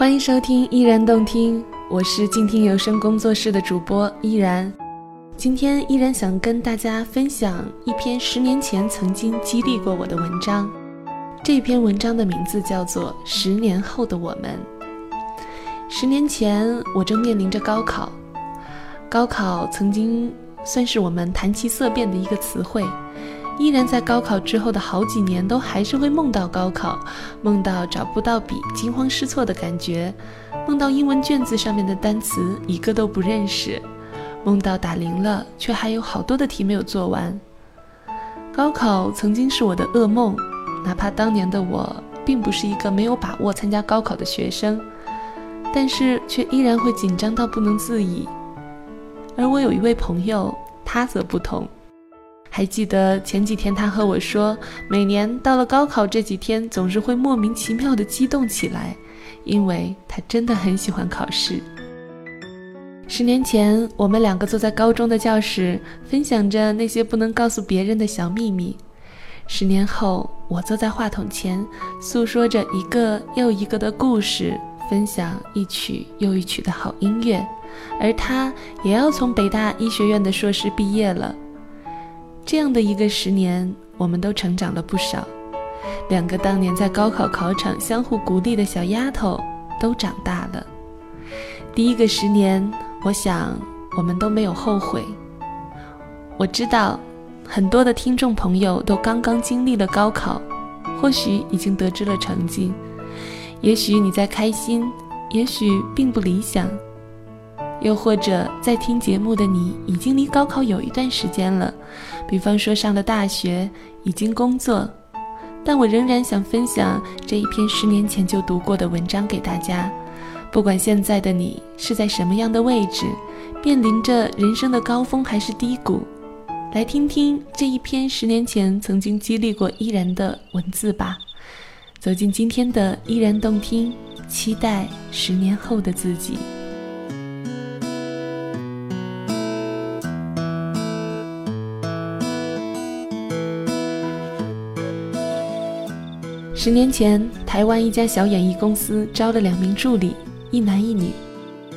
欢迎收听依然动听，我是静听有声工作室的主播依然。今天依然想跟大家分享一篇十年前曾经激励过我的文章。这篇文章的名字叫做《十年后的我们》。十年前，我正面临着高考，高考曾经算是我们谈其色变的一个词汇。依然在高考之后的好几年，都还是会梦到高考，梦到找不到笔、惊慌失措的感觉，梦到英文卷子上面的单词一个都不认识，梦到打铃了却还有好多的题没有做完。高考曾经是我的噩梦，哪怕当年的我并不是一个没有把握参加高考的学生，但是却依然会紧张到不能自已。而我有一位朋友，他则不同。还记得前几天，他和我说，每年到了高考这几天，总是会莫名其妙的激动起来，因为他真的很喜欢考试。十年前，我们两个坐在高中的教室，分享着那些不能告诉别人的小秘密；十年后，我坐在话筒前，诉说着一个又一个的故事，分享一曲又一曲的好音乐，而他也要从北大医学院的硕士毕业了。这样的一个十年，我们都成长了不少。两个当年在高考考场相互鼓励的小丫头都长大了。第一个十年，我想我们都没有后悔。我知道很多的听众朋友都刚刚经历了高考，或许已经得知了成绩，也许你在开心，也许并不理想，又或者在听节目的你已经离高考有一段时间了。比方说上了大学，已经工作，但我仍然想分享这一篇十年前就读过的文章给大家。不管现在的你是在什么样的位置，面临着人生的高峰还是低谷，来听听这一篇十年前曾经激励过依然的文字吧。走进今天的依然动听，期待十年后的自己。十年前，台湾一家小演艺公司招了两名助理，一男一女。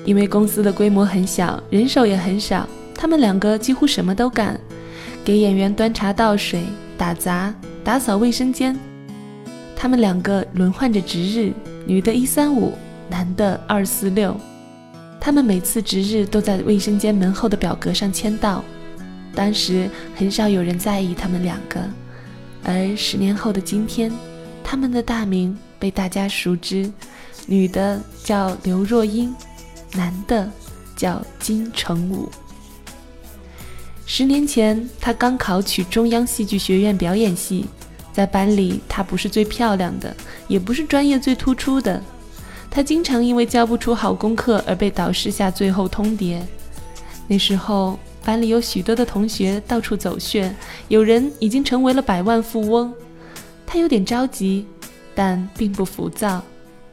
因为公司的规模很小，人手也很少，他们两个几乎什么都干，给演员端茶倒水、打杂、打扫卫生间。他们两个轮换着值日，女的一三五，男的二四六。他们每次值日都在卫生间门后的表格上签到。当时很少有人在意他们两个，而十年后的今天。他们的大名被大家熟知，女的叫刘若英，男的叫金城武。十年前，他刚考取中央戏剧学院表演系，在班里她不是最漂亮的，也不是专业最突出的，她经常因为交不出好功课而被导师下最后通牒。那时候，班里有许多的同学到处走穴，有人已经成为了百万富翁。他有点着急，但并不浮躁，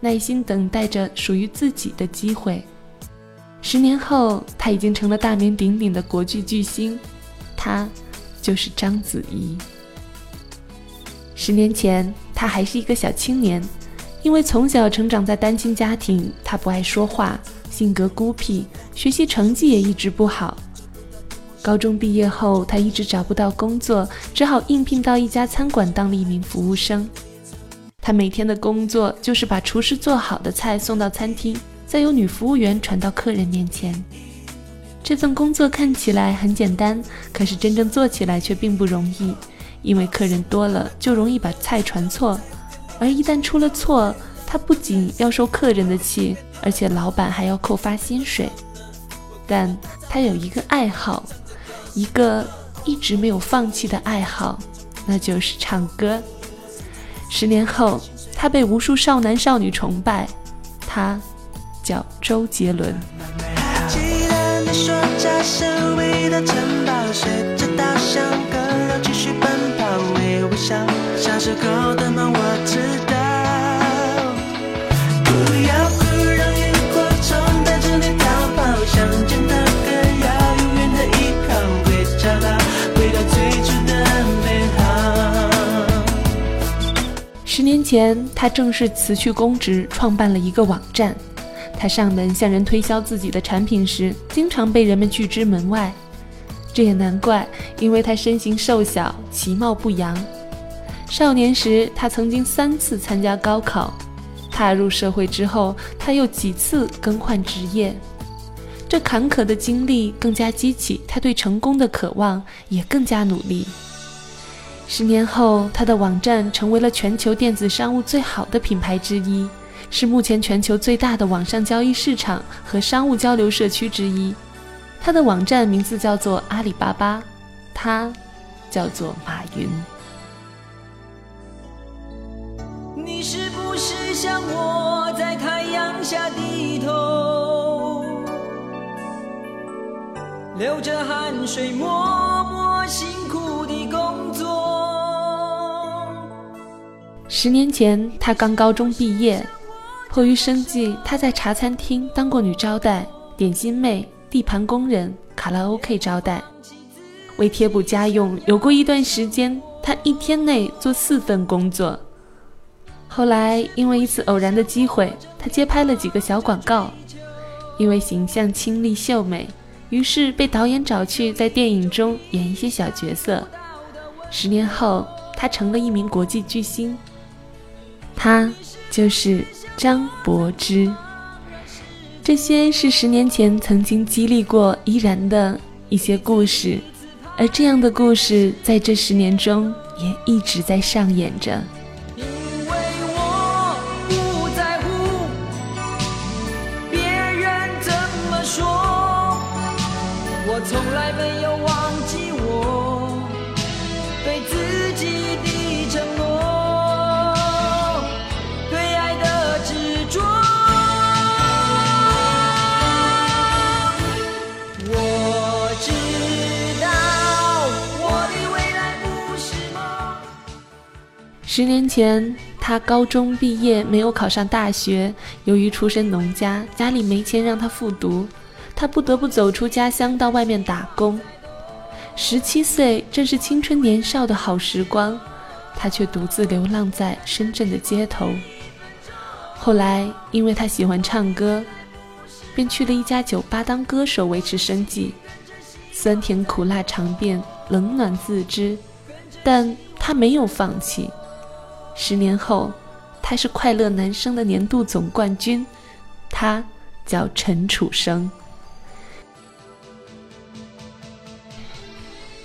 耐心等待着属于自己的机会。十年后，他已经成了大名鼎鼎的国剧巨星，他就是章子怡。十年前，他还是一个小青年，因为从小成长在单亲家庭，他不爱说话，性格孤僻，学习成绩也一直不好。高中毕业后，他一直找不到工作，只好应聘到一家餐馆当了一名服务生。他每天的工作就是把厨师做好的菜送到餐厅，再由女服务员传到客人面前。这份工作看起来很简单，可是真正做起来却并不容易，因为客人多了就容易把菜传错，而一旦出了错，他不仅要受客人的气，而且老板还要扣发薪水。但他有一个爱好。一个一直没有放弃的爱好，那就是唱歌。十年后，他被无数少男少女崇拜，他叫周杰伦。是的梦，我知道。不要。前，他正式辞去公职，创办了一个网站。他上门向人推销自己的产品时，经常被人们拒之门外。这也难怪，因为他身形瘦小，其貌不扬。少年时，他曾经三次参加高考；踏入社会之后，他又几次更换职业。这坎坷的经历更加激起他对成功的渴望，也更加努力。十年后，他的网站成为了全球电子商务最好的品牌之一，是目前全球最大的网上交易市场和商务交流社区之一。他的网站名字叫做阿里巴巴，他叫做马云。你是不是像我在太阳下低头，流着汗水默默辛苦十年前，他刚高中毕业，迫于生计，他在茶餐厅当过女招待、点心妹。地盘工人、卡拉 OK 招待，为贴补家用，有过一段时间，他一天内做四份工作。后来因为一次偶然的机会，他接拍了几个小广告，因为形象清丽秀美，于是被导演找去在电影中演一些小角色。十年后，他成了一名国际巨星，他就是张柏芝。这些是十年前曾经激励过依然的一些故事，而这样的故事在这十年中也一直在上演着。十年前，他高中毕业没有考上大学，由于出身农家，家里没钱让他复读，他不得不走出家乡到外面打工。十七岁正是青春年少的好时光，他却独自流浪在深圳的街头。后来，因为他喜欢唱歌，便去了一家酒吧当歌手维持生计，酸甜苦辣尝遍，冷暖自知，但他没有放弃。十年后，他是快乐男声的年度总冠军，他叫陈楚生。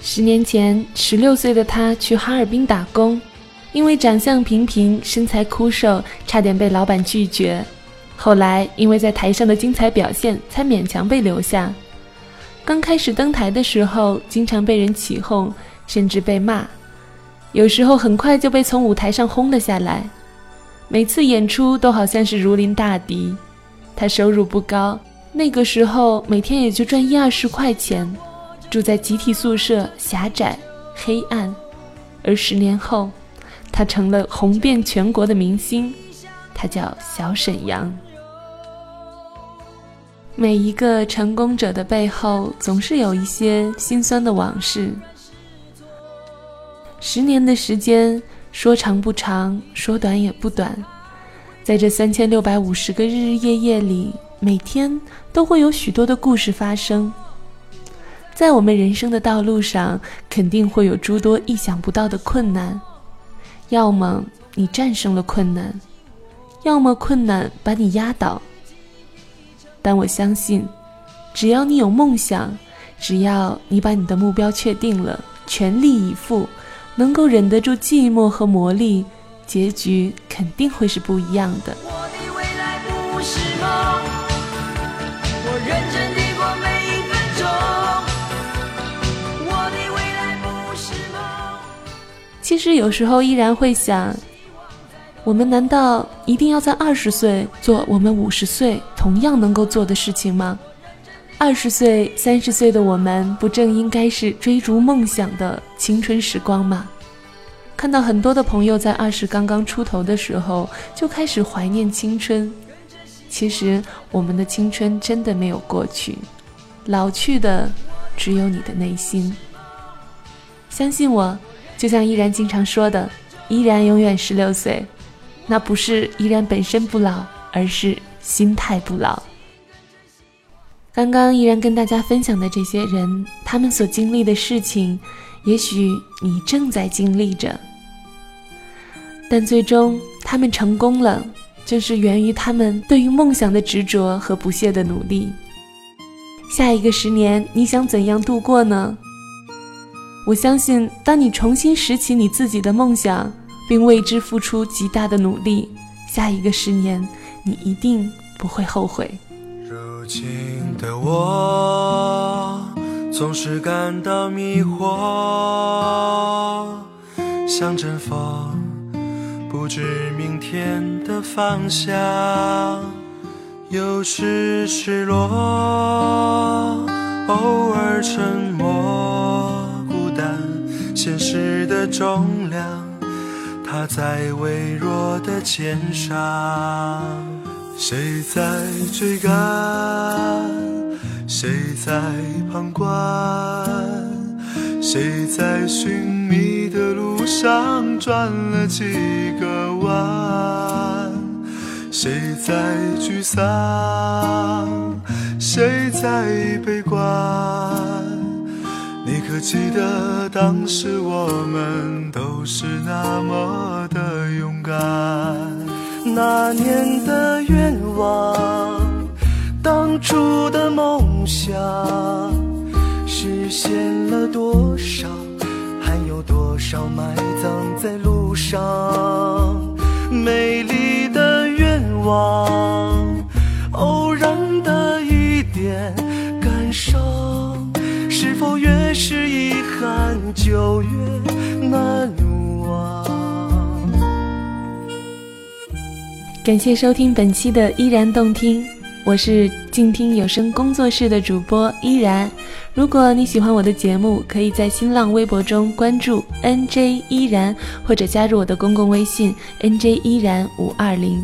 十年前，十六岁的他去哈尔滨打工，因为长相平平、身材枯瘦，差点被老板拒绝。后来，因为在台上的精彩表现，才勉强被留下。刚开始登台的时候，经常被人起哄，甚至被骂。有时候很快就被从舞台上轰了下来，每次演出都好像是如临大敌。他收入不高，那个时候每天也就赚一二十块钱，住在集体宿舍，狭窄黑暗。而十年后，他成了红遍全国的明星，他叫小沈阳。每一个成功者的背后，总是有一些心酸的往事。十年的时间，说长不长，说短也不短。在这三千六百五十个日日夜夜里，每天都会有许多的故事发生。在我们人生的道路上，肯定会有诸多意想不到的困难。要么你战胜了困难，要么困难把你压倒。但我相信，只要你有梦想，只要你把你的目标确定了，全力以赴。能够忍得住寂寞和磨砺，结局肯定会是不一样的。其实有时候依然会想，我们难道一定要在二十岁做我们五十岁同样能够做的事情吗？二十岁、三十岁的我们，不正应该是追逐梦想的青春时光吗？看到很多的朋友在二十刚刚出头的时候就开始怀念青春，其实我们的青春真的没有过去，老去的只有你的内心。相信我，就像依然经常说的，依然永远十六岁，那不是依然本身不老，而是心态不老。刚刚依然跟大家分享的这些人，他们所经历的事情，也许你正在经历着，但最终他们成功了，正是源于他们对于梦想的执着和不懈的努力。下一个十年，你想怎样度过呢？我相信，当你重新拾起你自己的梦想，并为之付出极大的努力，下一个十年，你一定不会后悔。如今的我总是感到迷惑，像阵风，不知明天的方向，有时失落，偶尔沉默。孤单现实的重量，它在微弱的肩上。谁在追赶？谁在旁观？谁在寻觅的路上转了几个弯？谁在沮丧？谁在悲观？你可记得当时我们都是那么？那年的愿望，当初的梦想，实现了多少？还有多少埋葬在路上？美丽的愿望，偶然的一点感伤。是否越是遗憾就越感谢收听本期的依然动听，我是静听有声工作室的主播依然。如果你喜欢我的节目，可以在新浪微博中关注 NJ 依然，或者加入我的公共微信 NJ 依然五二零。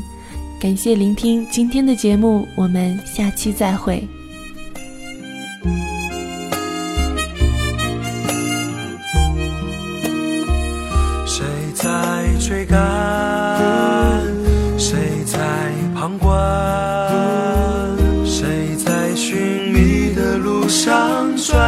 感谢聆听今天的节目，我们下期再会。谁在追赶，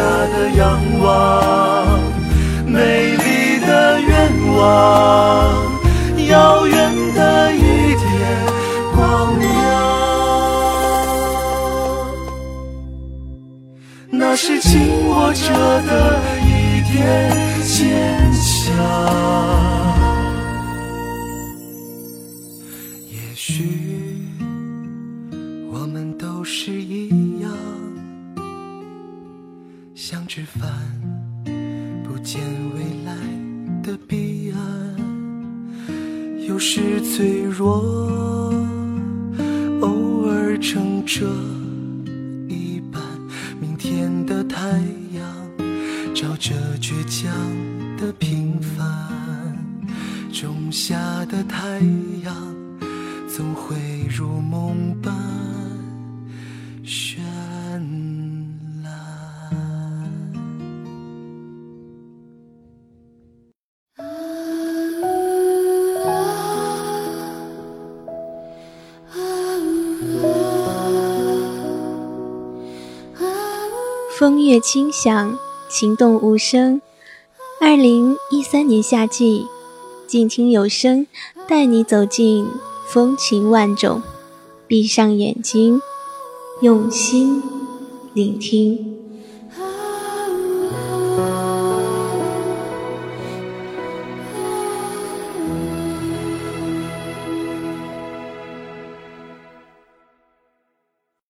家的仰望，美丽的愿望，遥远的一点光亮，那是紧握着的一点坚强。太阳照着倔强的平凡，种下的太阳总会如梦般。风月清响，情动无声。二零一三年夏季，静听有声，带你走进风情万种。闭上眼睛，用心聆听。